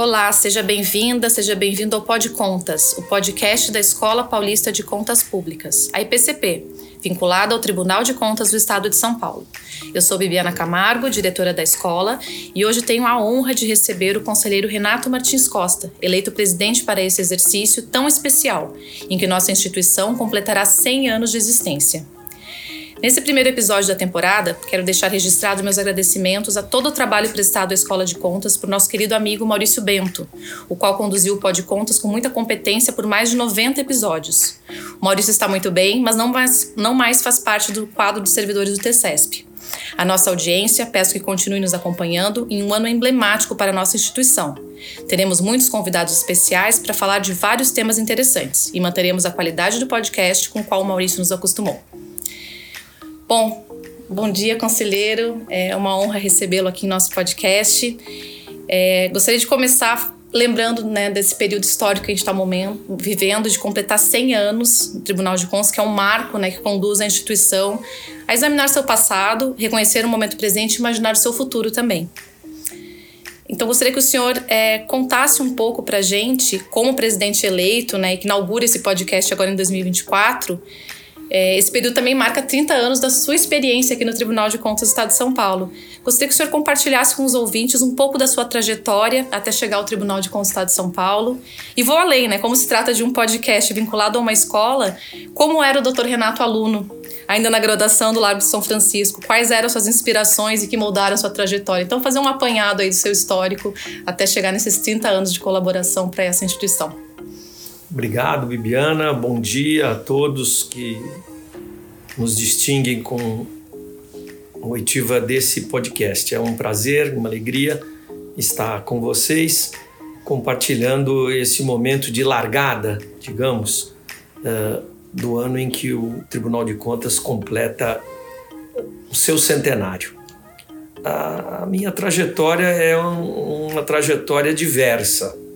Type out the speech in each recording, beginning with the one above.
Olá, seja bem-vinda, seja bem-vindo ao Pod Contas, o podcast da Escola Paulista de Contas Públicas, a IPCP, vinculada ao Tribunal de Contas do Estado de São Paulo. Eu sou Bibiana Camargo, diretora da escola, e hoje tenho a honra de receber o conselheiro Renato Martins Costa, eleito presidente para esse exercício tão especial, em que nossa instituição completará 100 anos de existência. Nesse primeiro episódio da temporada, quero deixar registrado meus agradecimentos a todo o trabalho prestado à Escola de Contas por nosso querido amigo Maurício Bento, o qual conduziu o Pod Contas com muita competência por mais de 90 episódios. O Maurício está muito bem, mas não mais, não mais faz parte do quadro de servidores do TCESP. A nossa audiência, peço que continue nos acompanhando em um ano emblemático para a nossa instituição. Teremos muitos convidados especiais para falar de vários temas interessantes e manteremos a qualidade do podcast com o qual o Maurício nos acostumou. Bom, bom dia, conselheiro. É uma honra recebê-lo aqui em nosso podcast. É, gostaria de começar lembrando né, desse período histórico que a gente está vivendo, de completar 100 anos no Tribunal de Contas, que é um marco né, que conduz a instituição a examinar seu passado, reconhecer o momento presente e imaginar o seu futuro também. Então, gostaria que o senhor é, contasse um pouco para a gente, como presidente eleito, né, que inaugura esse podcast agora em 2024, é, esse período também marca 30 anos da sua experiência aqui no Tribunal de Contas do Estado de São Paulo. Gostaria que o senhor compartilhasse com os ouvintes um pouco da sua trajetória até chegar ao Tribunal de Contas do Estado de São Paulo. E vou além, né? Como se trata de um podcast vinculado a uma escola, como era o Dr. Renato aluno, ainda na graduação do Largo de São Francisco? Quais eram suas inspirações e que moldaram sua trajetória? Então, fazer um apanhado aí do seu histórico até chegar nesses 30 anos de colaboração para essa instituição. Obrigado, Bibiana. Bom dia a todos que nos distinguem com a oitiva desse podcast. É um prazer, uma alegria estar com vocês, compartilhando esse momento de largada, digamos, uh, do ano em que o Tribunal de Contas completa o seu centenário. A minha trajetória é um, uma trajetória diversa eh,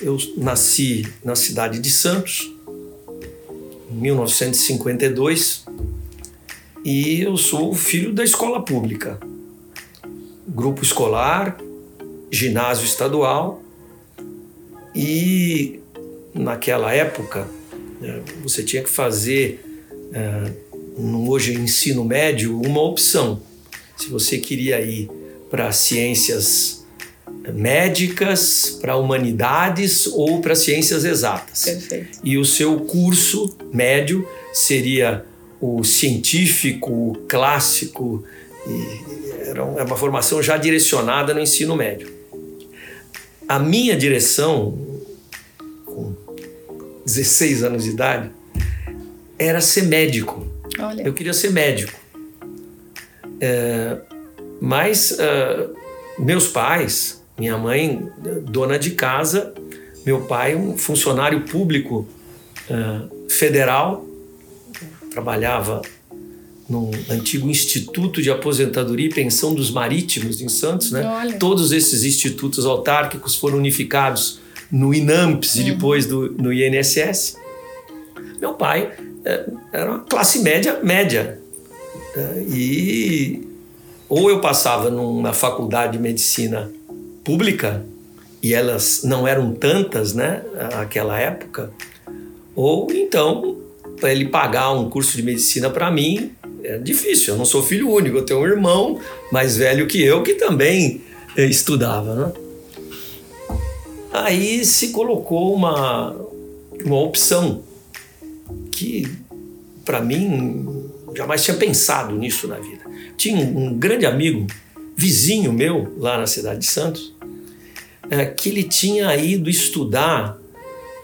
eu nasci na cidade de Santos, em 1952, e eu sou filho da escola pública. Grupo escolar, ginásio estadual, e naquela época né, você tinha que fazer, eh, no hoje ensino médio, uma opção. Se você queria ir para ciências médicas, para humanidades ou para ciências exatas. Perfeito. E o seu curso médio seria o científico, o clássico, era é uma formação já direcionada no ensino médio. A minha direção, com 16 anos de idade, era ser médico. Olha. Eu queria ser médico. É, mas uh, meus pais minha mãe, dona de casa, meu pai, um funcionário público uh, federal, trabalhava no antigo Instituto de Aposentadoria e Pensão dos Marítimos em Santos, né? Olha. Todos esses institutos autárquicos foram unificados no INAMPS uhum. e depois do, no INSS. Meu pai é, era uma classe média média é, e ou eu passava numa faculdade de medicina pública, e elas não eram tantas, né, naquela época, ou então, para ele pagar um curso de medicina para mim, é difícil. Eu não sou filho único, eu tenho um irmão mais velho que eu que também eh, estudava, né? Aí se colocou uma, uma opção que, para mim, jamais tinha pensado nisso na vida. Tinha um, grande amigo, vizinho meu, lá na cidade de Santos, é, que ele tinha ido estudar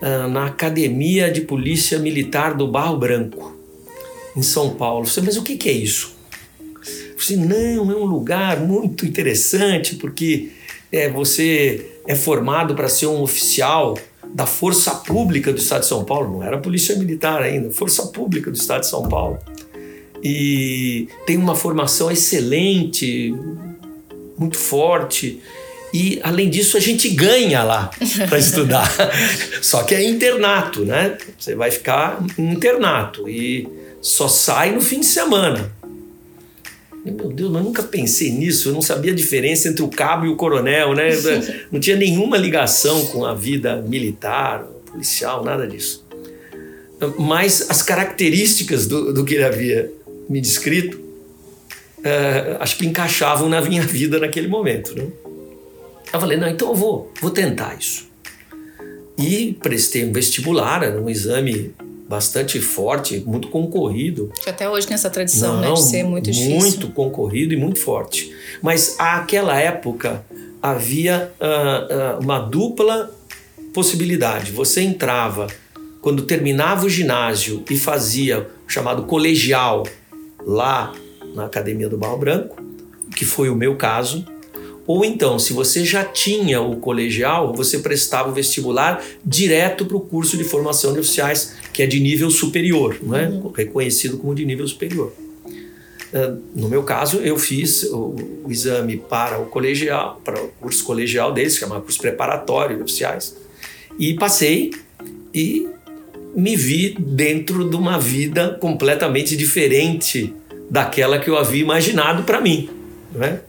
é, na Academia de Polícia Militar do Barro Branco, em São Paulo. Eu falei, mas o que, é isso? Eu falei, não, é um lugar muito interessante porque é, você é formado para ser um oficial da Força Pública do Estado de São Paulo, não era Polícia Militar ainda, Força Pública do Estado de São Paulo. E tem uma formação excelente, muito forte. E, além disso, a gente ganha lá para estudar. Só que é internato, né? Você vai ficar internato e só sai no fim de semana. Meu Deus, mas nunca pensei nisso. Eu não sabia a diferença entre o cabo e o coronel, né? Não tinha nenhuma ligação com a vida militar, policial, nada disso. Mas as características do, do que ele havia me descrito, uh, acho que encaixavam na minha vida naquele momento. Né? Eu falei, não, então eu vou, vou tentar isso. E prestei um vestibular, era um exame bastante forte, muito concorrido. Que até hoje tem essa tradição, Não, né, de ser muito difícil. Muito concorrido e muito forte. Mas àquela época havia uh, uh, uma dupla possibilidade. Você entrava quando terminava o ginásio e fazia o chamado colegial lá na Academia do Barro Branco, que foi o meu caso, ou então, se você já tinha o colegial, você prestava o vestibular direto para o curso de formação de oficiais, que é de nível superior, não é? Uhum. reconhecido como de nível superior. Uh, no meu caso, eu fiz o, o, exame para o colegial, para o curso colegial deles, chamado curso preparatório de oficiais, e passei e me vi dentro de uma vida completamente diferente daquela que eu havia imaginado para mim, não é?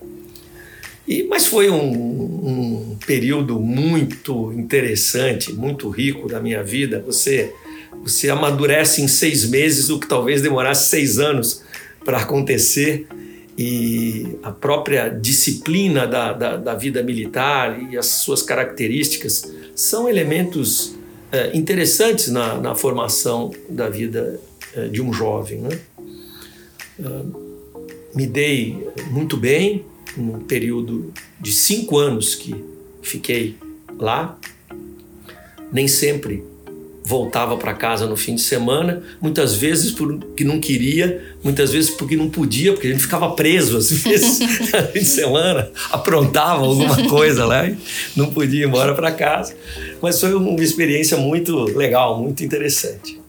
E, mas foi um, um, período muito interessante, muito rico da minha vida. Você, você amadurece em seis meses o que talvez demorasse seis anos para acontecer. E a própria disciplina da, da, da, vida militar e as suas características são elementos é, interessantes na, na, formação da vida é, de um jovem. Né? É, me dei muito bem, num período de cinco anos que fiquei lá, nem sempre voltava para casa no fim de semana, muitas vezes porque não queria, muitas vezes porque não podia, porque a gente ficava preso às vezes no fim de semana, aprontava alguma coisa lá e não podia ir embora para casa. Mas foi uma experiência muito legal, muito interessante.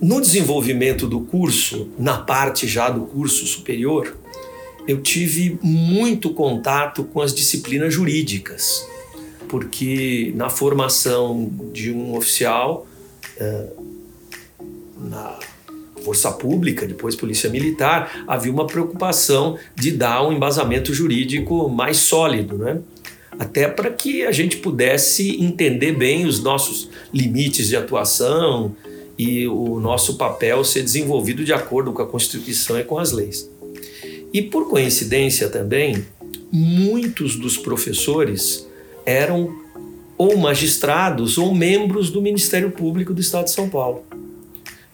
No desenvolvimento do curso, na parte já do curso superior, eu tive muito contato com as disciplinas jurídicas, porque na formação de um oficial é, na força pública, depois polícia militar, havia uma preocupação de dar um embasamento jurídico mais sólido, né? até para que a gente pudesse entender bem os nossos limites de atuação e o nosso papel ser desenvolvido de acordo com a Constituição e com as leis. E por coincidência também, muitos dos professores eram ou magistrados ou membros do Ministério Público do Estado de São Paulo.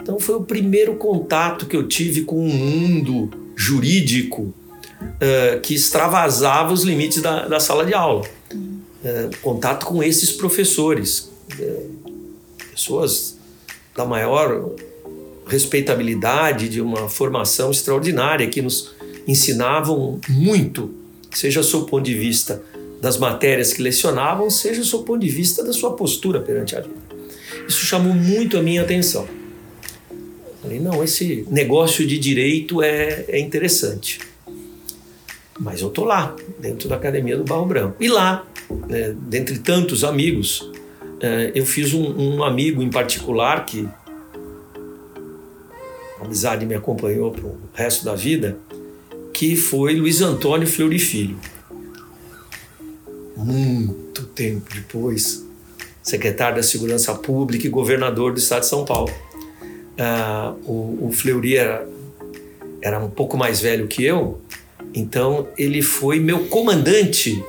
Então foi o primeiro contato que eu tive com um mundo jurídico uh, que extravasava os limites da, da sala de aula. Uh, contato com esses professores, uh, pessoas da maior respeitabilidade, de uma formação extraordinária que nos ensinavam muito, seja do ponto de vista das matérias que lecionavam, seja do ponto de vista da sua postura perante a vida. Isso chamou muito a minha atenção. Falei, não, esse negócio de direito é, é interessante. Mas eu tô lá, dentro da academia do Barro Branco. E lá, né, dentre tantos amigos, é, eu fiz um, um amigo em particular que a amizade me acompanhou para o resto da vida, que foi Luiz Antônio Fleury Filho. Muito tempo depois, secretário da Segurança Pública e governador do estado de São Paulo. Uh, o, o Fleury era, era um pouco mais velho que eu, então ele foi meu comandante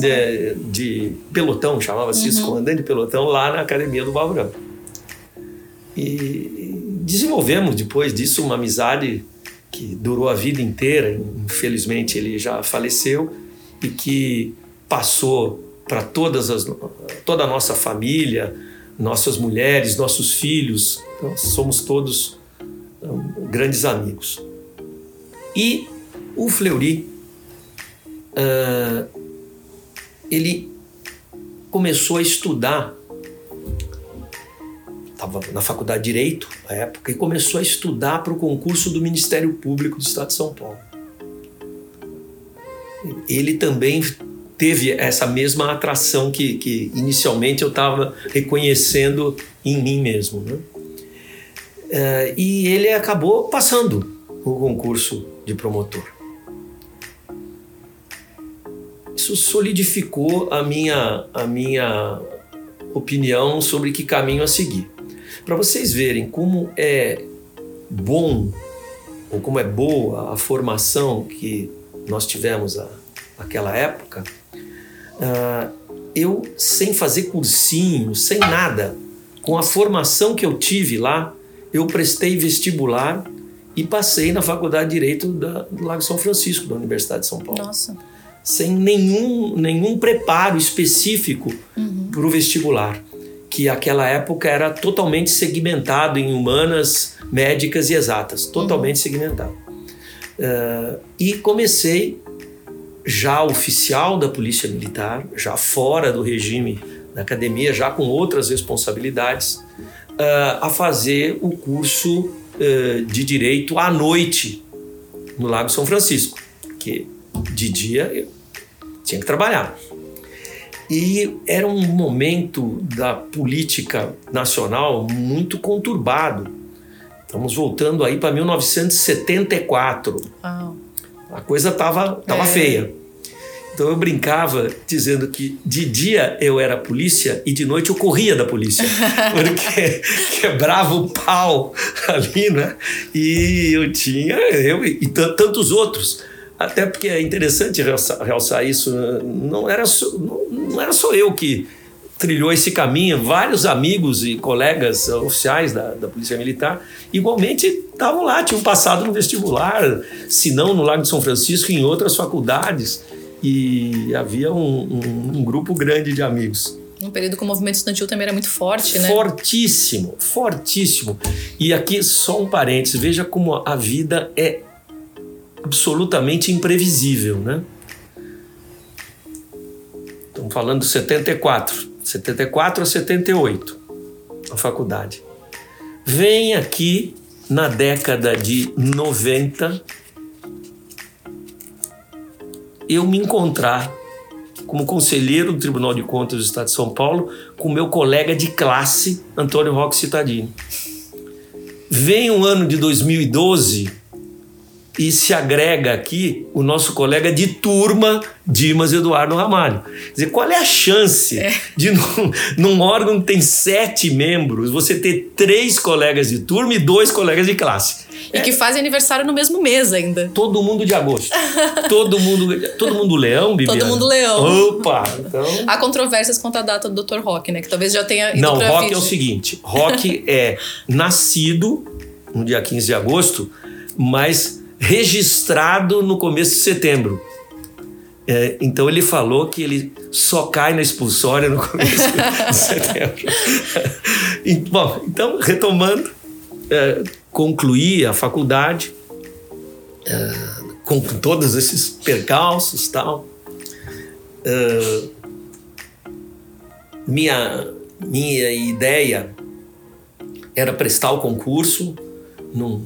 de, de, pelotão, chamava-se uhum. isso, comandante de pelotão, lá na Academia do Barro E desenvolvemos depois disso uma amizade que durou a vida inteira, infelizmente ele já faleceu, e que passou para todas as toda a nossa família, nossas mulheres, nossos filhos, então, somos todos um, grandes amigos. E o Fleury, uh, ele começou a estudar estava na faculdade de Direito na época e começou a estudar para o concurso do Ministério Público do Estado de São Paulo. Ele também teve essa mesma atração que, que inicialmente eu estava reconhecendo em mim mesmo. Né? É, e ele acabou passando o concurso de promotor. Isso solidificou a minha, a minha opinião sobre que caminho a seguir. Para vocês verem como é bom ou como é boa a formação que nós tivemos a, naquela época, uh, eu, sem fazer cursinho, sem nada, com a formação que eu tive lá, eu prestei vestibular e passei na Faculdade de Direito da, do Lago São Francisco, da Universidade de São Paulo. Nossa. Sem nenhum, nenhum preparo específico uhum. para o vestibular, que aquela época era totalmente segmentado em humanas, médicas e exatas, totalmente uhum. segmentado. Uh, e comecei já oficial da Polícia Militar, já fora do regime da academia, já com outras responsabilidades, uh, a fazer o curso uh, de Direito à noite no Lago São Francisco, que de dia eu tinha que trabalhar. E era um momento da política nacional muito conturbado. Estamos voltando aí para 1974. Wow. A coisa estava tava é. feia. Então eu brincava dizendo que de dia eu era polícia e de noite eu corria da polícia, porque quebrava o pau ali, né? E eu tinha, eu e tantos outros. Até porque é interessante realçar, isso, não era, só, não era só eu que trilhou esse caminho, vários amigos e colegas oficiais da, da Polícia Militar igualmente estavam lá, tinham passado no vestibular, se não no Lago de São Francisco, em outras faculdades e havia um, um, um grupo grande de amigos. Um período que o movimento estudantil também era muito forte, né? Fortíssimo, fortíssimo. E aqui só um parênteses, veja como a vida é absolutamente imprevisível, né? Estamos falando de 74, 74 a 78, a faculdade. Vem aqui na década de 90 eu me encontrar como conselheiro do Tribunal de Contas do Estado de São Paulo com meu colega de classe, Antônio Roque Cittadini. Vem o ano de 2012 e se agrega aqui o nosso colega de turma, Dimas Eduardo Ramalho. Quer dizer, qual é a chance é. de, num, num, órgão que tem sete membros, você ter três colegas de turma e dois colegas de classe? E é. que fazem aniversário no mesmo mês ainda. Todo mundo de agosto. todo mundo todo mundo leão, Bibiana? Todo mundo leão. Opa! Então... Há controvérsias quanto à data do Dr. Rock, né? Que talvez já tenha ido Não, Rock é o seguinte. Rock é nascido no dia 15 de agosto, mas registrado no começo de setembro. É, então ele falou que ele só cai na expulsória no começo de setembro. Bom, então, retomando, é, concluí a faculdade é, com todos esses percalços tal. É, minha, minha ideia era prestar o concurso, não,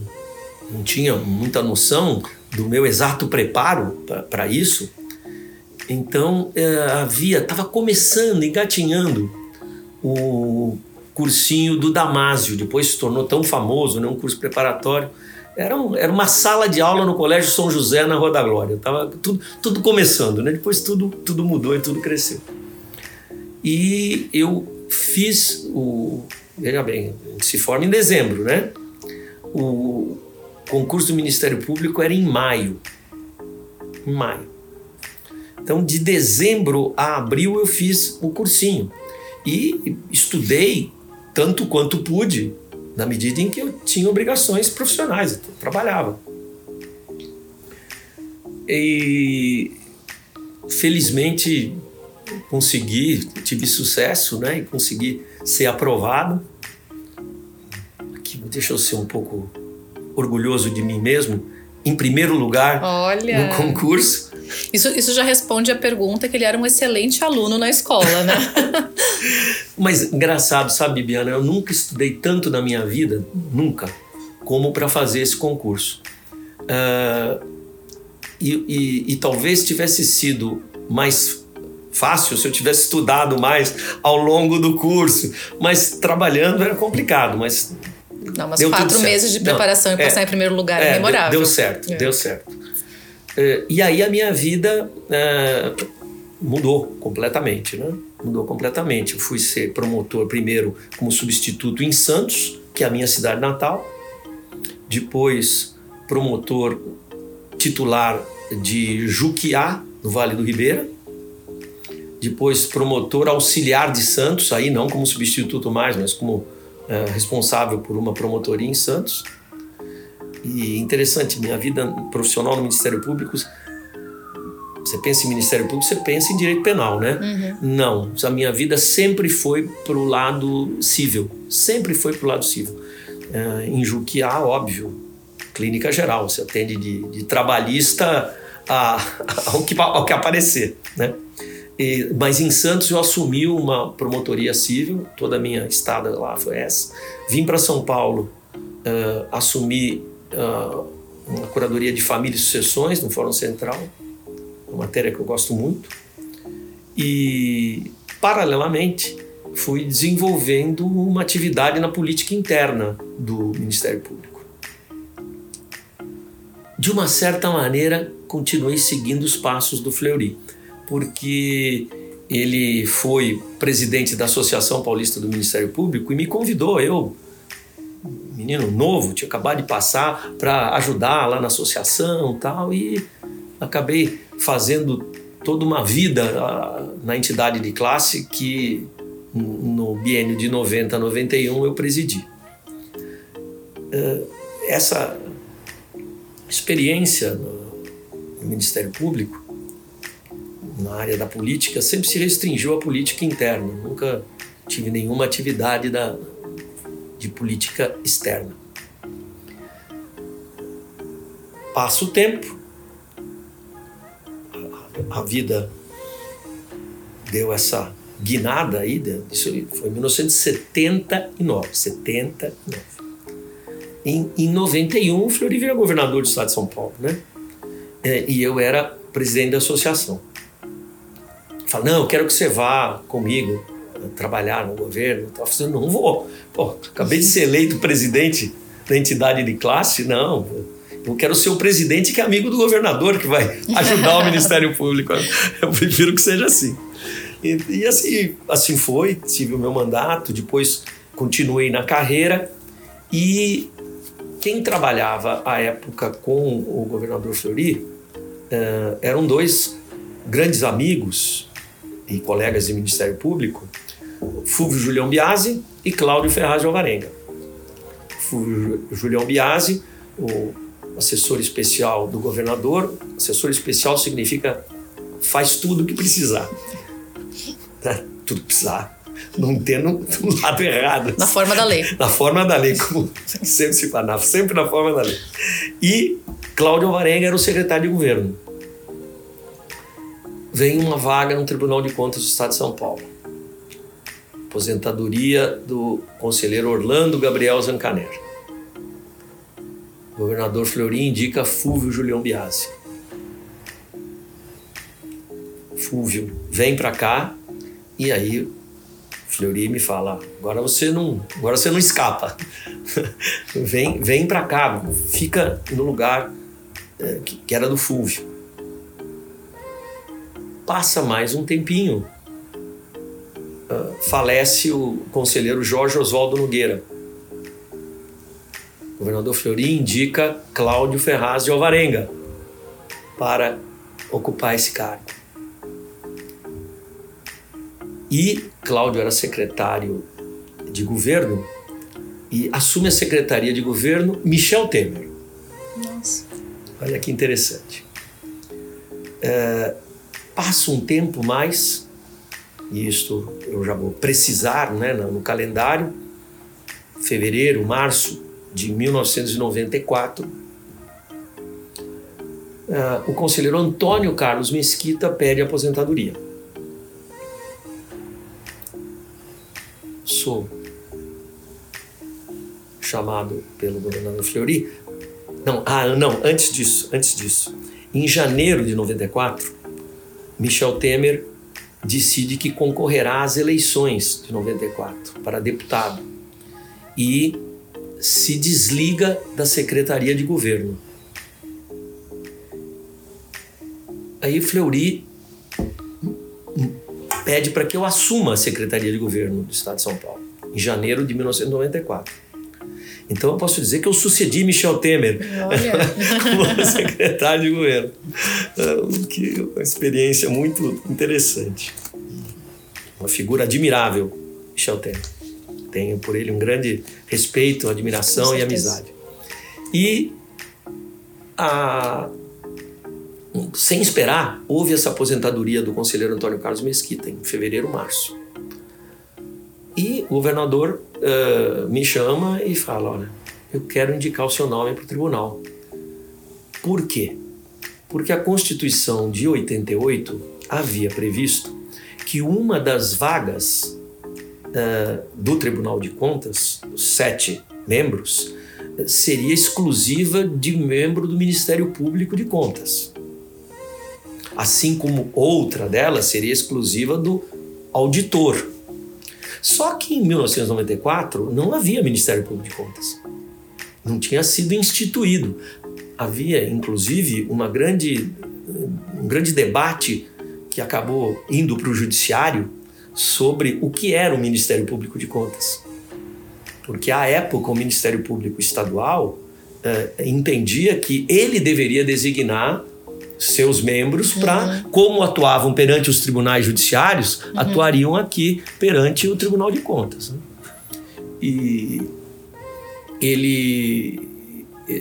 não tinha muita noção do meu exato preparo para isso. Então é, havia, estava começando, engatinhando o cursinho do Damásio, depois se tornou tão famoso, né, um curso preparatório. Era, um, era uma sala de aula no Colégio São José, na Rua da Glória. Tava tudo, tudo começando, né? depois tudo, tudo mudou e tudo cresceu. E eu fiz o. Veja bem, se forma em dezembro, né? O concurso do Ministério Público era em maio. Em maio. Então, de dezembro a abril, eu fiz o cursinho. E estudei tanto quanto pude, na medida em que eu tinha obrigações profissionais, eu trabalhava. E felizmente consegui, tive sucesso, né, e consegui ser aprovado. Aqui deixa eu ser um pouco orgulhoso de mim mesmo, em primeiro lugar Olha. no concurso. Isso, isso já responde a pergunta que ele era um excelente aluno na escola, né? Mas engraçado, sabe, Bibiana? Eu nunca estudei tanto na minha vida, nunca, como para fazer esse concurso. Uh, e, e, e talvez tivesse sido mais fácil se eu tivesse estudado mais ao longo do curso, mas trabalhando era complicado. Mas Não, mas quatro meses de preparação Não, e passar é, em primeiro lugar é, é memorável. Deu, deu certo, é. deu certo. É, e aí a minha vida é, mudou completamente, né? Mudou completamente. Eu fui ser promotor primeiro como substituto em Santos, que é a minha cidade natal. Depois promotor titular de Juquiá, no Vale do Ribeira. Depois promotor auxiliar de Santos, aí não como substituto mais, mas como é, responsável por uma promotoria em Santos. E interessante, minha vida profissional no Ministério Público, você pensa em Ministério Público, você pensa em direito penal, né? Uhum. Não, a minha vida sempre foi para o lado civil, sempre foi para o lado civil. É, em Juquiá, óbvio, clínica geral, você atende de, de trabalhista a, ao, que, ao que aparecer, né? E, mas em Santos eu assumi uma promotoria civil, toda a minha estada lá foi essa. Vim para São Paulo, uh, assumi uh, uma curadoria de família e sucessões no Fórum Central, uma matéria que eu gosto muito. E, paralelamente, fui desenvolvendo uma atividade na política interna do Ministério Público. De uma certa maneira, continuei seguindo os passos do Fleury porque ele foi presidente da Associação Paulista do Ministério Público e me convidou, eu, menino novo, tinha acabado de passar para ajudar lá na associação tal, e acabei fazendo toda uma vida ah, na entidade de classe que no biênio de 90 a 91 eu presidi. Eh, essa experiência no Ministério Público na área da política sempre se restringiu à política interna, nunca tive nenhuma atividade da, de política externa. Passa o tempo, a, vida deu essa guinada aí, isso foi em 1979, 79. Em, em 91, o Fleury vira governador do estado de São Paulo, né? É, e eu era presidente da associação fala, não, eu quero que você vá comigo trabalhar no governo. Eu falando, não vou. Pô, acabei de ser eleito presidente da entidade de classe, não. Eu quero ser o presidente que é amigo do governador, que vai ajudar o Ministério Público. Eu prefiro que seja assim. E, e, assim, assim foi, tive o meu mandato, depois continuei na carreira e quem trabalhava à época com o governador Fleury uh, eram dois grandes amigos e colegas de Ministério Público, Fulvio Julião Biasi e Cláudio Ferraz de Alvarenga. Fulvio Julião Biasi, o assessor especial do governador. Assessor especial significa faz tudo o que precisar. Né? Tudo que precisar. Não tendo do lado errado. Na forma da lei. Na forma da lei, como sempre se fala, sempre na forma da lei. E Cláudio Alvarenga era o secretário de governo vem uma vaga no Tribunal de Contas do Estado de São Paulo. Aposentadoria do conselheiro Orlando Gabriel Zancaner. Governador Fleury indica Fúvio Julião Biasi. Fúvio vem para cá e aí Fleury me fala: agora você não, agora você não escapa. vem, vem para cá, fica no lugar é, que, que era do Fúvio passa mais um tempinho. Uh, falece o conselheiro Jorge Oswaldo Nogueira. O governador Fleury indica Cláudio Ferraz de Alvarenga para ocupar esse cargo. E Cláudio era secretário de governo e assume a secretaria de governo Michel Temer. Nossa. Olha que interessante. É, Passa um tempo mais, e isto eu já vou precisar né, no calendário, fevereiro, março de 1994, uh, ah, o conselheiro Antônio Carlos Mesquita pede aposentadoria. Sou chamado pelo governador Fleury. Não, ah, não, antes disso, antes disso. Em janeiro de 94, Michel Temer decide que concorrerá às eleições de 94 para deputado e se desliga da Secretaria de Governo. Aí Fleury pede para que eu assuma a Secretaria de Governo do Estado de São Paulo, em janeiro de 1994. Então eu posso dizer que eu sucedi Michel Temer como secretário de governo. É, que uma experiência muito interessante. Uma figura admirável, Michel Temer. Tenho por ele um grande respeito, admiração e amizade. E a, sem esperar, houve essa aposentadoria do conselheiro Antônio Carlos Mesquita em fevereiro, março. E o governador uh, me chama e fala: Olha, eu quero indicar o seu nome para o tribunal. Por quê? Porque a Constituição de 88 havia previsto que uma das vagas uh, do Tribunal de Contas, sete membros, seria exclusiva de membro do Ministério Público de Contas. Assim como outra delas seria exclusiva do auditor. Só que em 1994 não havia Ministério Público de Contas. Não tinha sido instituído. Havia, inclusive, uma grande, um grande debate que acabou indo para o judiciário sobre o que era o Ministério Público de Contas. Porque à época o Ministério Público Estadual eh, entendia que ele deveria designar seus membros para, uhum. como atuavam perante os tribunais judiciários, uhum. atuariam aqui perante o Tribunal de Contas. Né? E ele,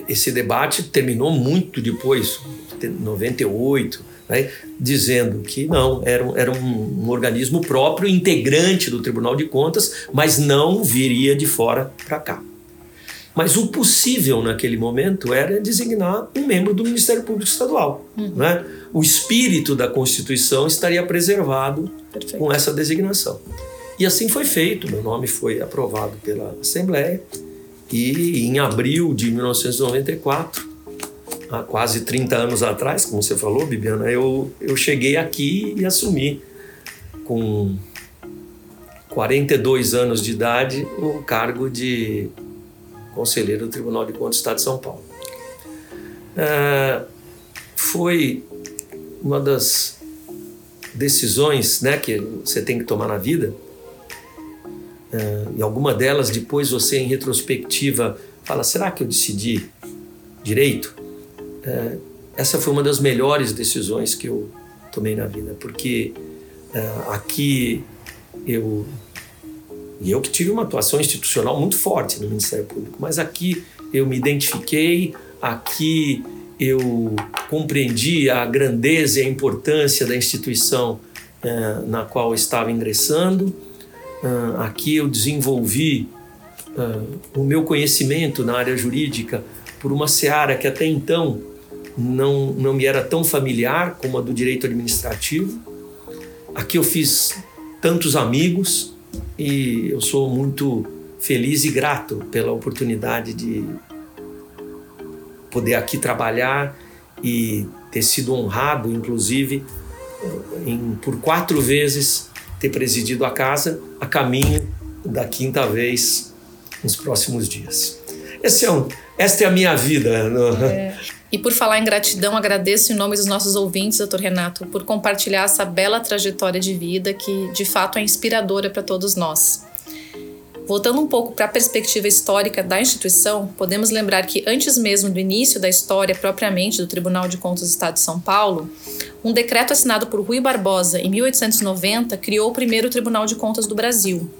esse debate terminou muito depois, 98, né, dizendo que não, era, era um, um, organismo próprio, integrante do Tribunal de Contas, mas não viria de fora para cá. Mas o possível naquele momento era designar um membro do Ministério Público Estadual. Uhum. Né? O espírito da Constituição estaria preservado Perfeito. com essa designação. E assim foi feito. Meu nome foi aprovado pela Assembleia e em abril de 1994 há quase 30 anos atrás, como você falou, Bibiana, eu, eu cheguei aqui e assumi com 42 anos de idade o cargo de conselheiro do Tribunal de Contas do Estado de São Paulo. É, foi uma das decisões né, que você tem que tomar na vida, é, e alguma delas depois você, em retrospectiva, fala: será que eu decidi direito? é, essa foi uma das melhores decisões que eu tomei na vida, porque é, aqui eu e eu que tive uma atuação institucional muito forte no Ministério Público, mas aqui eu me identifiquei, aqui eu compreendi a grandeza e a importância da instituição é, na qual eu estava ingressando. Uh, aqui eu desenvolvi uh, o meu conhecimento na área jurídica por uma seara que até então não, não me era tão familiar como a do direito administrativo. Aqui eu fiz tantos amigos e eu sou muito feliz e grato pela oportunidade de poder aqui trabalhar e ter sido honrado, inclusive, em, por quatro vezes ter presidido a casa a caminho da quinta vez nos próximos dias. Esse é um, esta é a minha vida. No... É. E por falar em gratidão, agradeço em nome dos nossos ouvintes, doutor Renato, por compartilhar essa bela trajetória de vida que de fato é inspiradora para todos nós. Voltando um pouco para a perspectiva histórica da instituição, podemos lembrar que antes mesmo do início da história propriamente do Tribunal de Contas do Estado de São Paulo, um decreto assinado por Rui Barbosa em 1890 criou o primeiro Tribunal de Contas do Brasil.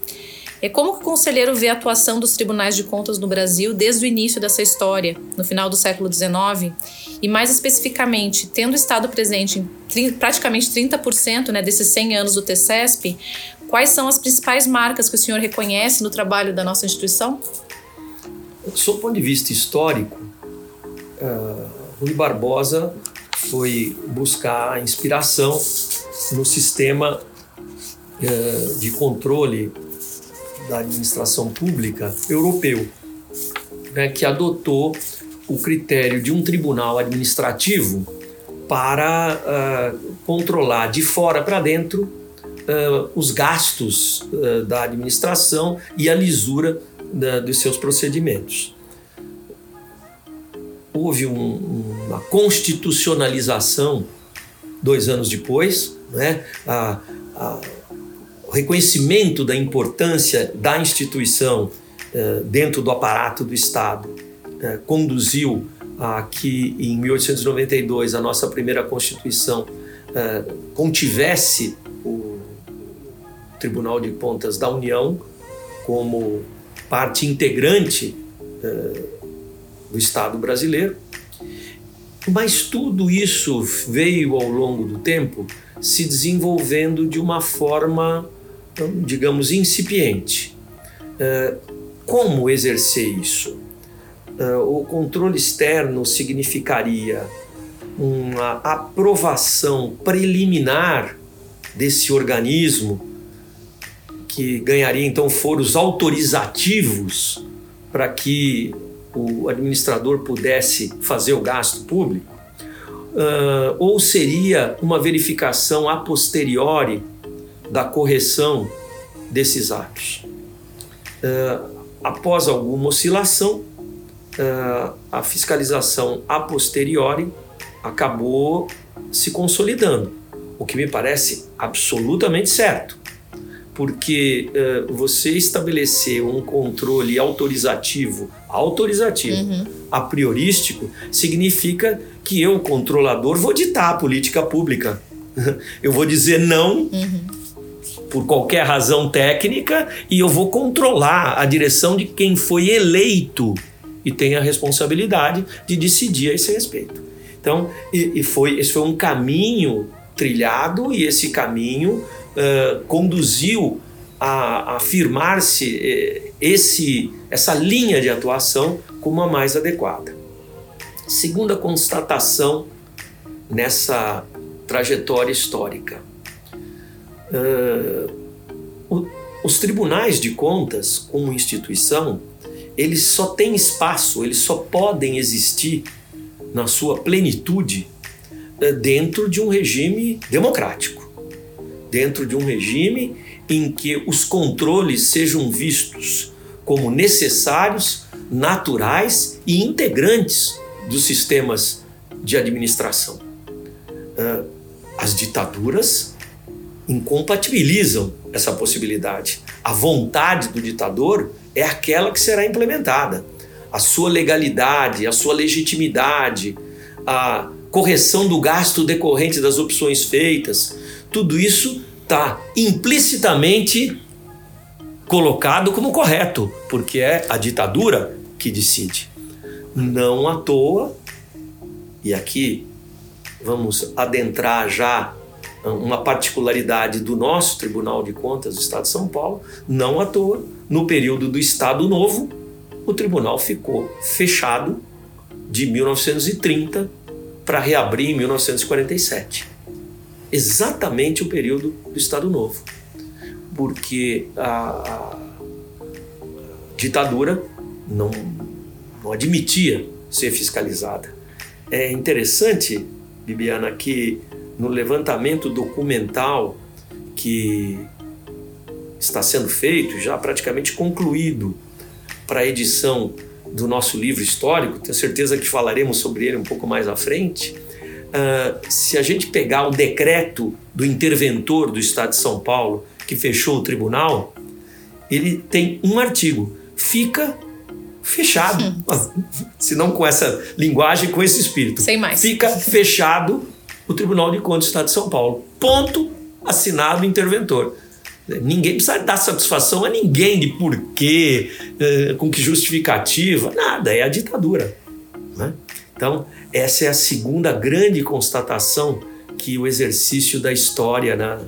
É como que o conselheiro vê a atuação dos tribunais de contas no Brasil desde o início dessa história, no final do século XIX, e mais especificamente, tendo estado presente em praticamente 30% né, desses 100 anos do TCESP, quais são as principais marcas que o senhor reconhece no trabalho da nossa instituição? Sob o ponto de vista histórico, uh, Rui Barbosa foi buscar inspiração no sistema uh, de controle da administração pública europeu, né, que adotou o critério de um tribunal administrativo para uh, controlar de fora para dentro uh, os gastos uh, da administração e a lisura da, dos seus procedimentos. houve um, uma constitucionalização dois anos depois, né? a, a, o reconhecimento da importância da instituição eh, dentro do aparato do Estado eh, conduziu a que em 1892 a nossa primeira Constituição eh, contivesse o Tribunal de Contas da União como parte integrante do Estado brasileiro. Mas tudo isso veio ao longo do tempo se desenvolvendo de uma forma, digamos, incipiente. É, como exercer isso? É, o controle externo significaria uma aprovação preliminar desse organismo, que ganharia então foros autorizativos para que o administrador pudesse fazer o gasto público, uh, ou seria uma verificação a posteriori da correção desses atos. Uh, após alguma oscilação, uh, a fiscalização a posteriori acabou se consolidando, o que me parece absolutamente certo porque uh, você estabelecer um controle autorizativo, autorizativo, uhum. a priorístico, significa que eu, controlador, vou ditar a política pública. eu vou dizer não uhum. Por qualquer razão técnica e eu vou controlar a direção de quem foi eleito e tem a responsabilidade de decidir a esse respeito. Então, e, e foi, esse foi um caminho trilhado e esse caminho uh, conduziu a, afirmar-se uh, esse essa linha de atuação como a mais adequada. Segunda constatação nessa trajetória histórica. Uh, os tribunais de contas, como instituição, eles só têm espaço, eles só podem existir na sua plenitude dentro de um regime democrático dentro de um regime em que os controles sejam vistos como necessários, naturais e integrantes dos sistemas de administração. Ah, as ditaduras incompatibilizam essa possibilidade. A vontade do ditador é aquela que será implementada. A sua legalidade, a sua legitimidade, a correção do gasto decorrente das opções feitas, tudo isso está implicitamente colocado como correto, porque é a ditadura que decide. Não à toa, e aqui vamos adentrar já uma particularidade do nosso Tribunal de Contas do Estado de São Paulo, não à toa, no período do Estado Novo, o tribunal ficou fechado de 1930 para reabrir em 1947 exatamente o período do Estado Novo, porque a, ditadura não, não admitia ser fiscalizada. É interessante, Bibiana, que no levantamento documental que está sendo feito, já praticamente concluído para a edição do nosso livro histórico, tenho certeza que falaremos sobre ele um pouco mais à frente uh, se a gente pegar o decreto do interventor do Estado de São Paulo, que fechou o tribunal, ele tem um artigo. Fica fechado. se não com essa linguagem, com esse espírito. Sem mais. Fica fechado o Tribunal de Contas do Estado de São Paulo. Ponto assinado interventor. Ninguém precisa dar satisfação a ninguém de porquê, eh, com que justificativa, nada, é a ditadura. Né? Então, essa é a segunda grande constatação que o exercício da história, né,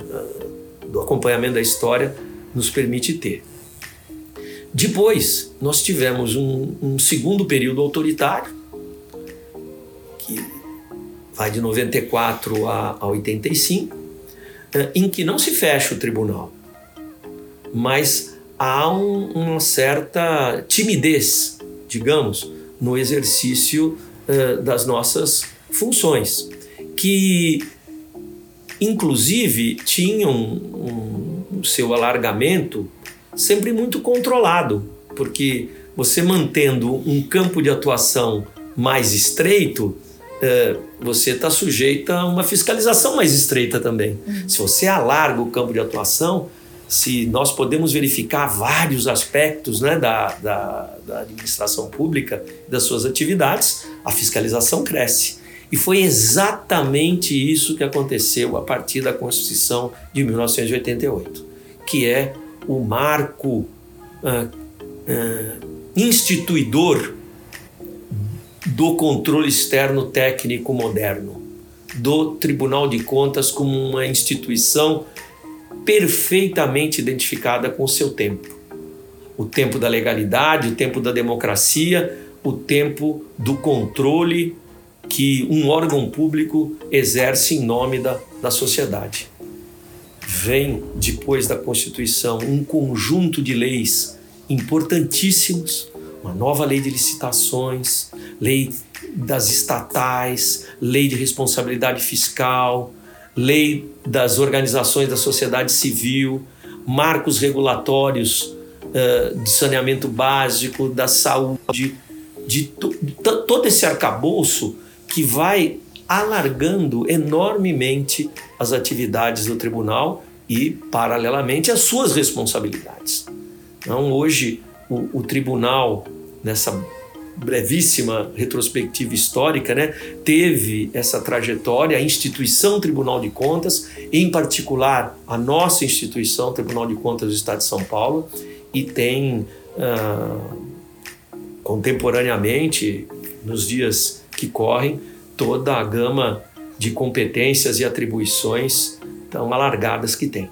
do acompanhamento da história, nos permite ter. Depois, nós tivemos um, um segundo período autoritário, que vai de 94 a, a 85, eh, em que não se fecha o tribunal, mas há um, uma certa timidez, digamos, no exercício uh, das nossas funções, que inclusive tinham um, um, seu alargamento sempre muito controlado, porque você mantendo um campo de atuação mais estreito, é, você está sujeito a uma fiscalização mais estreita também. Uhum. Se você alarga o campo de atuação, se nós podemos verificar vários aspectos né, da, da, da administração pública, das suas atividades, a fiscalização cresce. E foi exatamente isso que aconteceu a partir da Constituição de 1988, que é o marco uh, uh, instituidor do controle externo técnico moderno, do Tribunal de Contas como uma instituição perfeitamente identificada com o seu tempo. O tempo da legalidade, o tempo da democracia, o tempo do controle que um órgão público exerce em nome da, da sociedade. Vem, depois da Constituição, um conjunto de leis importantíssimos, uma nova lei de licitações, lei das estatais, lei de responsabilidade fiscal, lei das organizações da sociedade civil, marcos regulatórios uh, de saneamento básico, da saúde, de todo esse arcabouço que vai alargando enormemente as atividades do tribunal e, paralelamente, as suas responsabilidades. Então, hoje, o, o tribunal, nessa brevíssima retrospectiva histórica, né, teve essa trajetória, a instituição Tribunal de Contas, em particular a nossa instituição Tribunal de Contas do Estado de São Paulo, e tem uh, contemporaneamente, nos dias que correm, toda a gama de competências e atribuições tão alargadas que tem.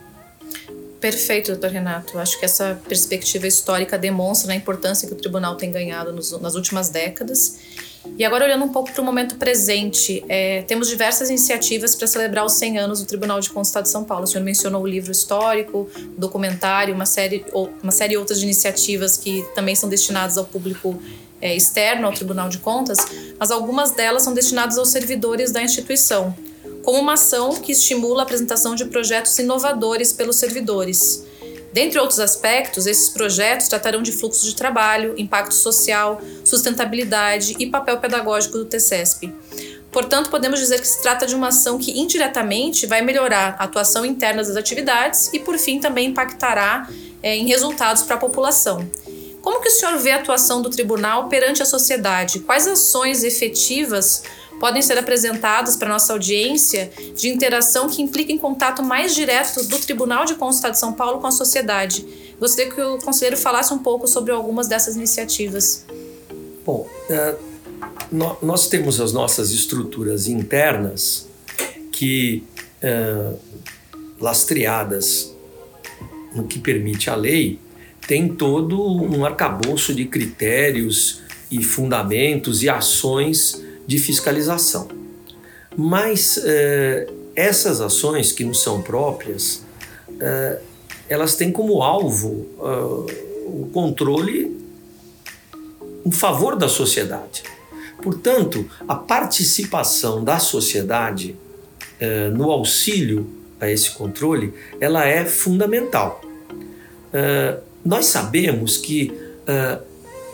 Perfeito, doutor Renato. Acho que essa perspectiva histórica demonstra a importância que o tribunal tem ganhado nos, nas últimas décadas. E agora, olhando um pouco para o momento presente, é, temos diversas iniciativas para celebrar os 100 anos do Tribunal de Contas do Estado de São Paulo. O senhor mencionou o livro histórico, o documentário, uma série, uma série outras de iniciativas que também são destinadas ao público é, externo ao Tribunal de Contas, mas algumas delas são destinadas aos servidores da instituição como uma ação que estimula a apresentação de projetos inovadores pelos servidores. Dentre outros aspectos, esses projetos tratarão de fluxo de trabalho, impacto social, sustentabilidade e papel pedagógico do TCESP. Portanto, podemos dizer que se trata de uma ação que indiretamente vai melhorar a atuação interna das atividades e, por fim, também impactará é, em resultados para a população. Como que o senhor vê a atuação do tribunal perante a sociedade? Quais ações efetivas podem ser apresentadas para nossa audiência de interação que implica em contato mais direto do Tribunal de Contas de São Paulo com a sociedade. Gostaria que o conselheiro falasse um pouco sobre algumas dessas iniciativas. Bom, é, nós temos as nossas estruturas internas que, é, lastreadas no que permite a lei, tem todo um arcabouço de critérios e fundamentos e ações de fiscalização. Mas é, essas ações que não são próprias, é, elas têm como alvo é, o controle em favor da sociedade. Portanto, a participação da sociedade no auxílio a esse controle, ela é fundamental. nós sabemos que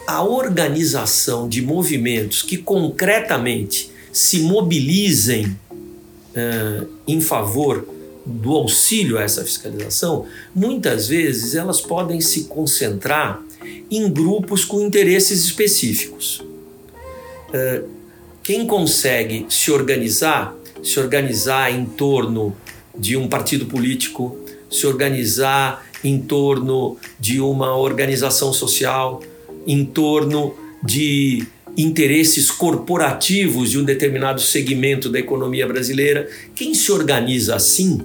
a organização de movimentos que concretamente se mobilizem uh, em favor do auxílio a essa fiscalização, muitas vezes elas podem se concentrar em grupos com interesses específicos. Uh, quem consegue se organizar, se organizar em torno de um partido político, se organizar em torno de uma organização social, em torno de interesses corporativos de um determinado segmento da economia brasileira. Quem se organiza assim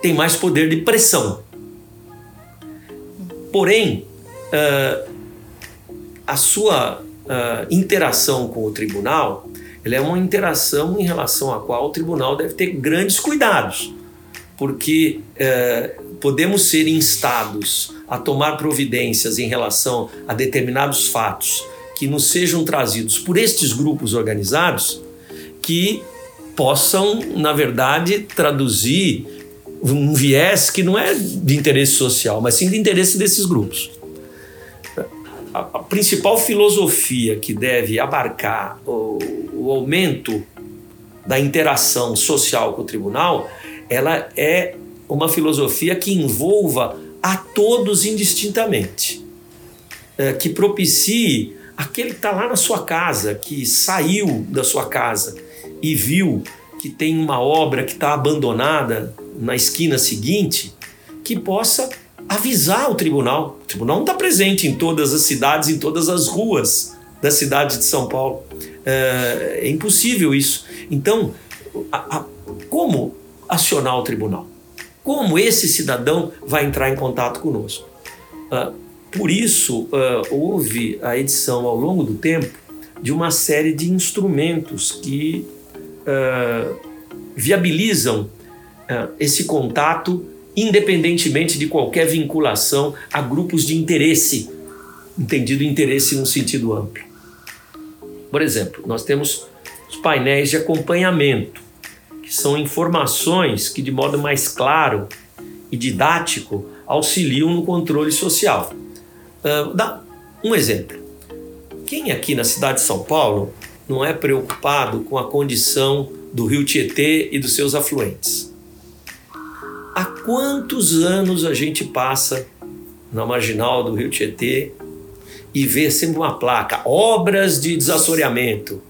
tem mais poder de pressão. Porém, uh, a sua uh, interação com o tribunal ela é uma interação em relação à qual o tribunal deve ter grandes cuidados, porque uh, podemos ser instados a tomar providências em relação a determinados fatos que nos sejam trazidos por estes grupos organizados que possam, na verdade, traduzir um viés que não é de interesse social, mas sim de interesse desses grupos. a, principal filosofia que deve abarcar o, o aumento da interação social com o tribunal, ela é uma filosofia que envolva a todos indistintamente, é, que propicie aquele que está lá na sua casa, que saiu da sua casa e viu que tem uma obra que está abandonada na esquina seguinte, que possa avisar o tribunal. O tribunal não está presente em todas as cidades, em todas as ruas da cidade de São Paulo. É, é impossível isso. Então, a, a, como acionar o tribunal? Como esse cidadão vai entrar em contato conosco? Uh, por isso, uh, houve a edição ao longo do tempo de uma série de instrumentos que uh, viabilizam esse contato independentemente de qualquer vinculação a grupos de interesse, entendido interesse no sentido amplo. Por exemplo, nós temos os painéis de acompanhamento, são informações que, de modo mais claro e didático, auxiliam no controle social. Uh, dá um exemplo. Quem aqui na cidade de São Paulo não é preocupado com a condição do rio Tietê e dos seus afluentes? Há quantos anos a gente passa na marginal do rio Tietê e vê sempre uma placa, obras de desassoreamento,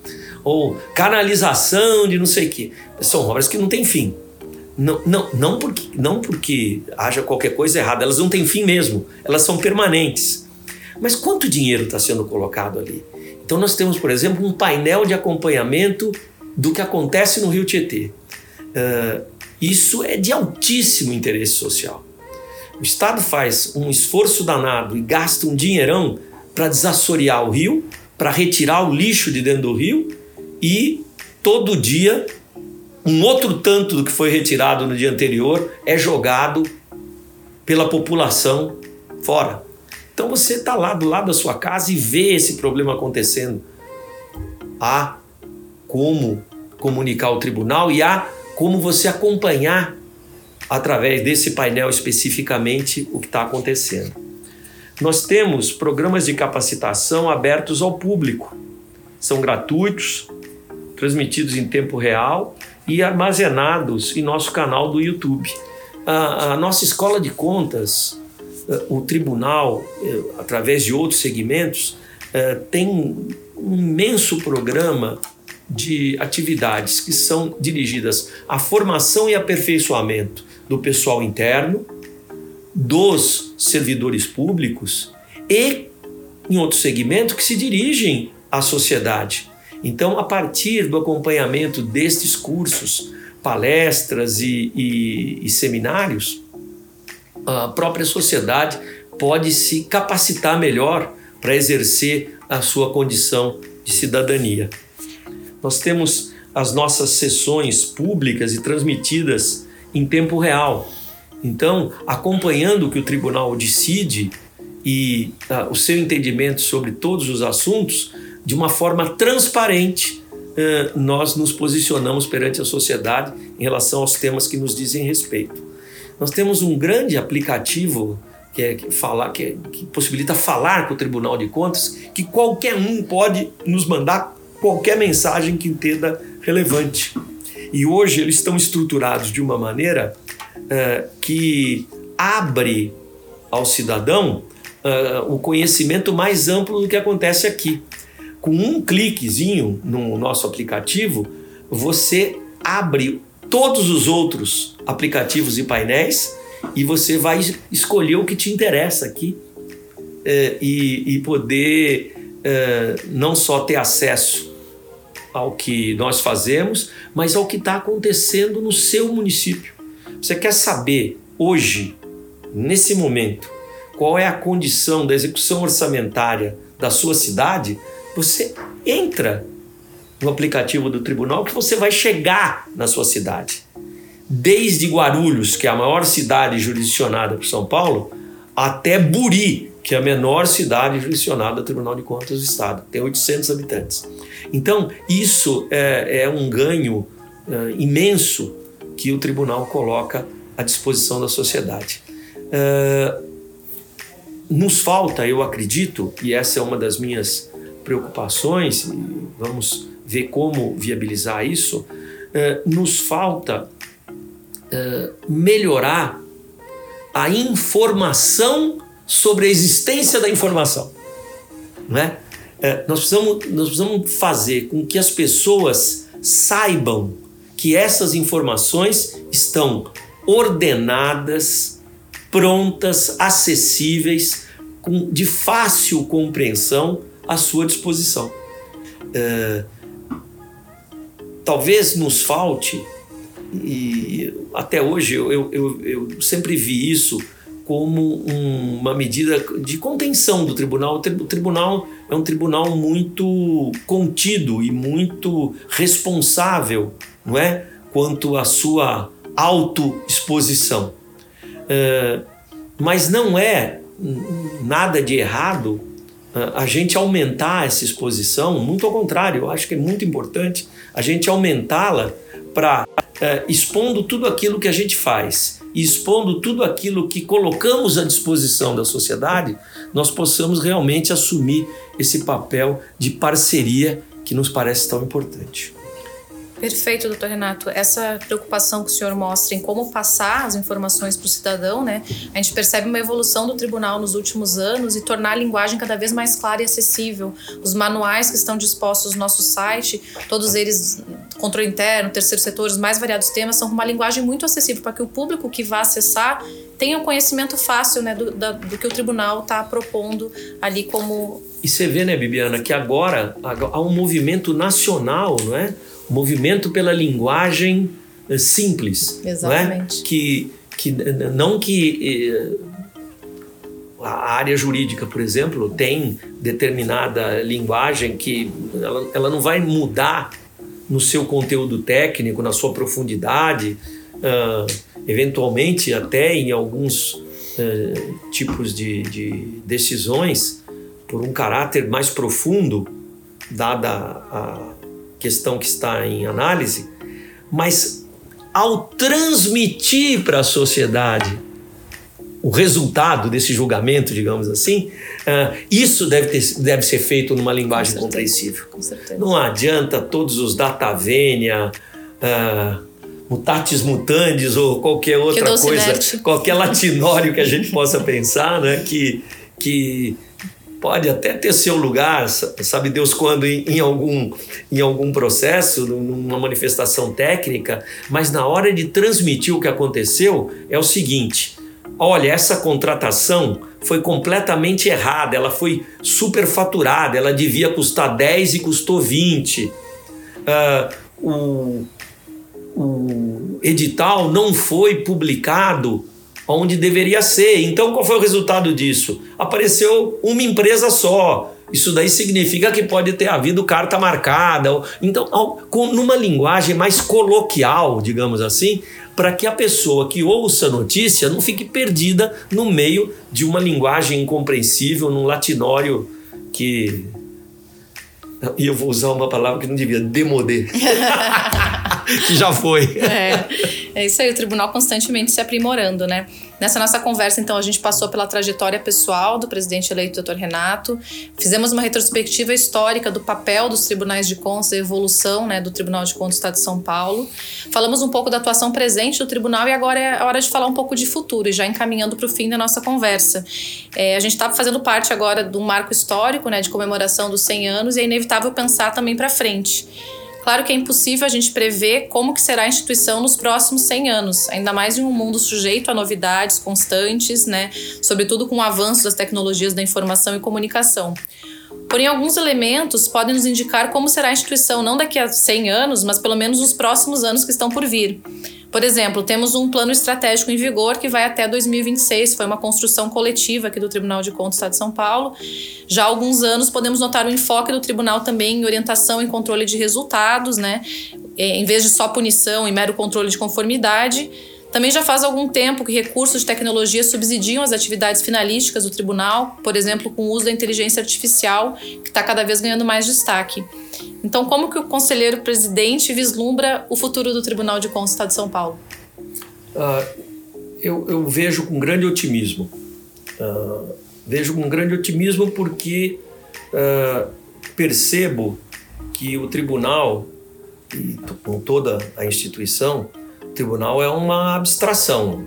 ou canalização de não sei o quê. São obras que não têm fim. Não, não, não, porque, não porque haja qualquer coisa errada, elas não têm fim mesmo, elas são permanentes. Mas quanto dinheiro está sendo colocado ali? Então, nós temos, por exemplo, um painel de acompanhamento do que acontece no Rio Tietê. Uh, isso é de altíssimo interesse social. O Estado faz um esforço danado e gasta um dinheirão para desassorear o rio, para retirar o lixo de dentro do rio e todo dia um outro tanto do que foi retirado no dia anterior é jogado pela população fora. Então você está lá do lado da sua casa e vê esse problema acontecendo. Há como comunicar ao tribunal e há como você acompanhar através desse painel especificamente o que está acontecendo. Nós temos programas de capacitação abertos ao público, são gratuitos, transmitidos em tempo real e armazenados em nosso canal do YouTube. A, a nossa escola de contas, eh, o tribunal, eh, através de outros segmentos, eh, tem um imenso programa de atividades que são dirigidas à formação e aperfeiçoamento do pessoal interno, dos servidores públicos e em outro segmento que se dirigem à sociedade. Então, a partir do acompanhamento destes cursos, palestras e, e, e seminários, a própria sociedade pode se capacitar melhor para exercer a sua condição de cidadania. Nós temos as nossas sessões públicas e transmitidas em tempo real. Então, acompanhando o que o tribunal decide e uh, o seu entendimento sobre todos os assuntos, de uma forma transparente, eh, nós nos posicionamos perante a sociedade em relação aos temas que nos dizem respeito. Nós temos um grande aplicativo que, é, falar, que, é, que possibilita falar com o Tribunal de Contas, que qualquer um pode nos mandar qualquer mensagem que entenda relevante. E hoje eles estão estruturados de uma maneira uh, que abre ao cidadão uh, o conhecimento mais amplo do que acontece aqui com um cliquezinho no nosso aplicativo, você abre todos os outros aplicativos e painéis e você vai escolher o que te interessa aqui é, e, e, poder é, não só ter acesso ao que nós fazemos, mas ao que está acontecendo no seu município. Você quer saber hoje, nesse momento, qual é a condição da execução orçamentária da sua cidade? Você entra no aplicativo do tribunal que você vai chegar na sua cidade. Desde Guarulhos, que é a maior cidade jurisdicionada por São Paulo, até Buri, que é a menor cidade jurisdicionada do Tribunal de Contas do Estado, tem 800 habitantes. Então, isso é, é um ganho é, imenso que o tribunal coloca à disposição da sociedade. É, nos falta, eu acredito, e essa é uma das minhas preocupações, e vamos ver como viabilizar isso, eh, nos falta eh, melhorar a informação sobre a existência da informação. Né? nós, precisamos, nós precisamos fazer com que as pessoas saibam que essas informações estão ordenadas, prontas, acessíveis, com, de fácil compreensão à sua disposição. É, talvez nos falte, e até hoje eu, eu, eu sempre vi isso como uma medida de contenção do tribunal. O tribunal é um tribunal muito contido e muito responsável, não é? Quanto à sua autoexposição. É, mas não é nada de errado a gente aumentar essa exposição, muito ao contrário, eu acho que é muito importante a gente aumentá-la para é, expondo tudo aquilo que a gente faz e expondo tudo aquilo que colocamos à disposição da sociedade, nós possamos realmente assumir esse papel de parceria que nos parece tão importante. Perfeito, doutor Renato. Essa preocupação que o senhor mostra em como passar as informações para o cidadão, né? A gente percebe uma evolução do tribunal nos últimos anos e tornar a linguagem cada vez mais clara e acessível. Os manuais que estão dispostos no nosso site, todos eles, controle interno, terceiro setor, os mais variados temas, são uma linguagem muito acessível para que o público que vá acessar tenha um conhecimento fácil né, do, da, do que o tribunal está propondo ali como. E você vê, né, Bibiana, que agora há um movimento nacional, não é? Movimento pela linguagem eh, simples. Exatamente. Não é? que, que, não que eh, a área jurídica, por exemplo, tem determinada linguagem que ela, ela não vai mudar no seu conteúdo técnico, na sua profundidade, uh, eventualmente até em alguns uh, tipos de, de decisões, por um caráter mais profundo, dada a, questão que está em análise, mas ao transmitir para a sociedade o resultado desse julgamento, digamos assim, uh, isso deve, ter, deve ser feito numa linguagem Com compreensível. Com certeza. Não adianta todos os data venia, uh, mutatis mutandis ou qualquer outra coisa, qualquer latinório que a gente possa pensar, né, que, que pode até ter seu lugar, sabe Deus quando em, em, algum, em algum processo, numa manifestação técnica, mas na hora de transmitir o que aconteceu é o seguinte: olha, essa contratação foi completamente errada, ela foi superfaturada, ela devia custar 10 e custou 20. Uh, ah, o, o edital não foi publicado onde deveria ser. Então, qual foi o resultado disso? Apareceu uma empresa só. Isso daí significa que pode ter havido carta marcada. Então, numa linguagem mais coloquial, digamos assim, para que a pessoa que ouça a notícia não fique perdida no meio de uma linguagem incompreensível, num latinório que. E eu vou usar uma palavra que não devia, demodê. que já foi. É, é isso aí, o tribunal constantemente se aprimorando, né? Nessa nossa conversa, então, a gente passou pela trajetória pessoal do presidente eleito, Dr. Renato, fizemos uma retrospectiva histórica do papel dos tribunais de contas, a evolução né, do Tribunal de Contas do Estado de São Paulo, falamos um pouco da atuação presente do tribunal e agora é a hora de falar um pouco de futuro, e já encaminhando para o fim da nossa conversa. É, a gente está fazendo parte agora do marco histórico né, de comemoração dos 100 anos e é inevitável pensar também para frente. Claro que é impossível a gente prever como que será a instituição nos próximos 100 anos, ainda mais em um mundo sujeito a novidades constantes, né, sobretudo com o avanço das tecnologias da informação e comunicação. Porém, alguns elementos podem nos indicar como será a instituição não daqui a 100 anos, mas pelo menos nos próximos anos que estão por vir. Por exemplo, temos um plano estratégico em vigor que vai até 2026, foi uma construção coletiva aqui do Tribunal de Contas do Estado de São Paulo. Já há alguns anos podemos notar o enfoque do tribunal também em orientação e controle de resultados, né? É, em vez de só punição e mero controle de conformidade. Também já faz algum tempo que recursos de tecnologia subsidiam as atividades finalísticas do tribunal, por exemplo, com o uso da inteligência artificial, que está cada vez ganhando mais destaque. Então, como que o conselheiro presidente vislumbra o futuro do Tribunal de Contas do Estado de São Paulo? Uh, eu, eu, vejo com grande otimismo. Uh, Vejo com grande otimismo porque uh, percebo que o tribunal, e com toda a instituição, tribunal é uma abstração,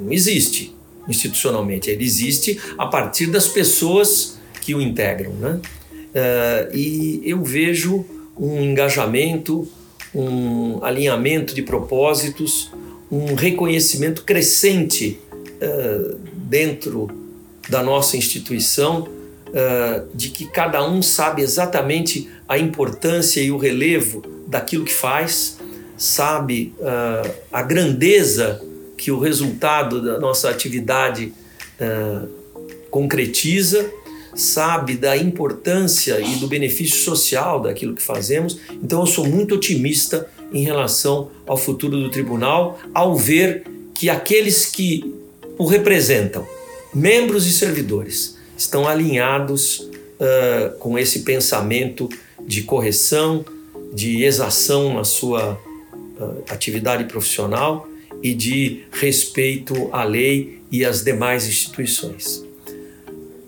não existe institucionalmente, ele existe a partir das pessoas que o integram. Né? Uh, e eu vejo um engajamento, um alinhamento de propósitos, um reconhecimento crescente uh, dentro da nossa instituição uh, de que cada um sabe exatamente a importância e o relevo daquilo que faz, sabe uh, a grandeza que o resultado da nossa atividade uh, concretiza, sabe da importância e do benefício social daquilo que fazemos. Então eu sou muito otimista em relação ao futuro do tribunal, ao ver que aqueles que o representam, membros e servidores, estão alinhados uh, com esse pensamento de correção, de exação na sua atividade profissional e de respeito à lei e às demais instituições.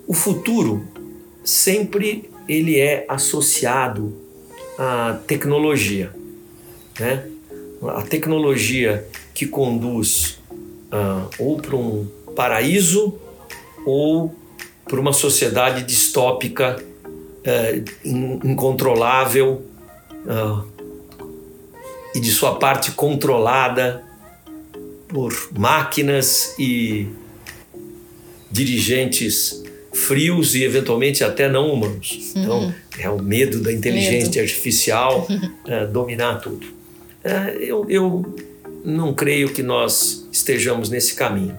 O futuro sempre ele é associado à tecnologia, né? A tecnologia que conduz uh, ou para um paraíso ou por uma sociedade distópica, é, incontrolável uh, e de sua parte controlada por máquinas e dirigentes frios e eventualmente até não humanos. Uhum. Então é o medo da inteligência medo. artificial uh, dominar tudo. Uh, eu, eu não creio que nós estejamos nesse caminho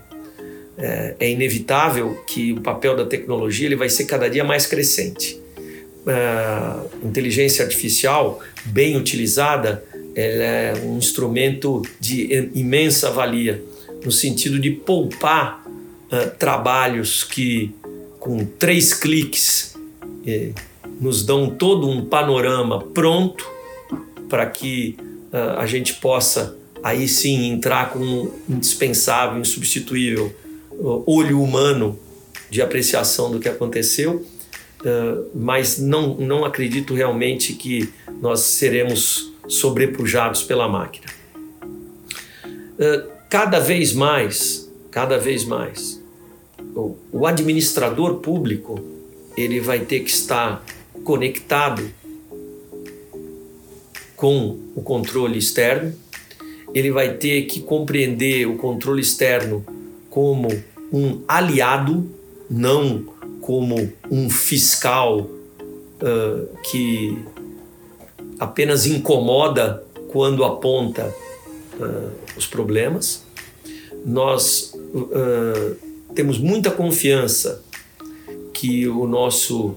é, é, inevitável que o papel da tecnologia ele vai ser cada dia mais crescente. É, inteligência artificial, bem utilizada, ela é um instrumento de imensa valia, no sentido de poupar uh, trabalhos que, com três cliques, eh, nos dão todo um panorama pronto para que uh, a gente possa aí sim entrar com um indispensável, insubstituível olho humano de apreciação do que aconteceu, uh, mas não, não acredito realmente que nós seremos sobrepujados pela máquina. Uh, cada vez mais, cada vez mais, o, o administrador público ele vai ter que estar conectado com o controle externo, ele vai ter que compreender o controle externo como um aliado, não como um fiscal uh, que apenas incomoda quando aponta uh, os problemas. Nós uh, temos muita confiança que o nosso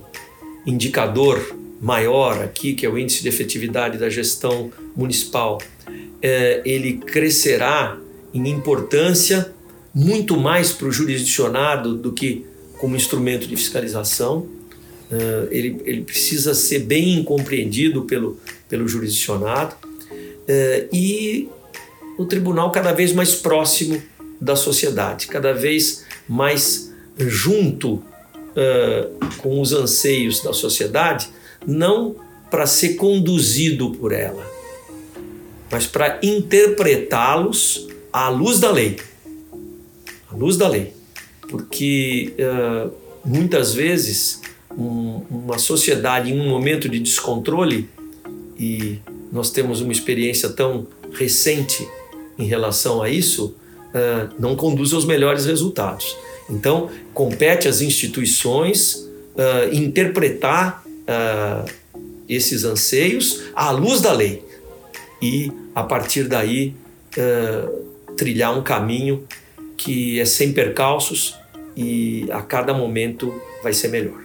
indicador maior aqui, que é o índice de efetividade da gestão municipal, eh, ele crescerá em importância muito mais para o jurisdicionado do que como instrumento de fiscalização. Uh, ele, ele precisa ser bem compreendido pelo, pelo jurisdicionado uh, e o tribunal cada vez mais próximo da sociedade, cada vez mais junto uh, com os anseios da sociedade, não para ser conduzido por ela, mas para interpretá-los à luz da lei à luz da lei. Porque muitas vezes um, uma sociedade em um momento de descontrole, e nós temos uma experiência tão recente em relação a isso, uh, não conduz aos melhores resultados. Então, compete às instituições uh, interpretar esses anseios à luz da lei e, a partir daí, trilhar um caminho que é sem percalços e a cada momento vai ser melhor.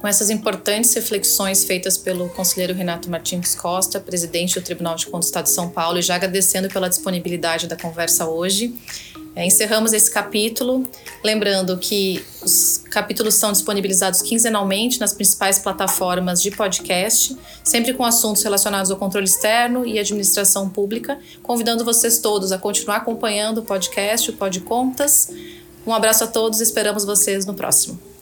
Com essas importantes reflexões feitas pelo conselheiro Renato Martins Costa, presidente do Tribunal de Contas do Estado de São Paulo, e já agradecendo pela disponibilidade da conversa hoje, é, encerramos esse capítulo. Lembrando que os capítulos são disponibilizados quinzenalmente nas principais plataformas de podcast, sempre com assuntos relacionados ao controle externo e administração pública, convidando vocês todos a continuar acompanhando o podcast, o Pod Contas, Um abraço a todos, esperamos vocês no próximo.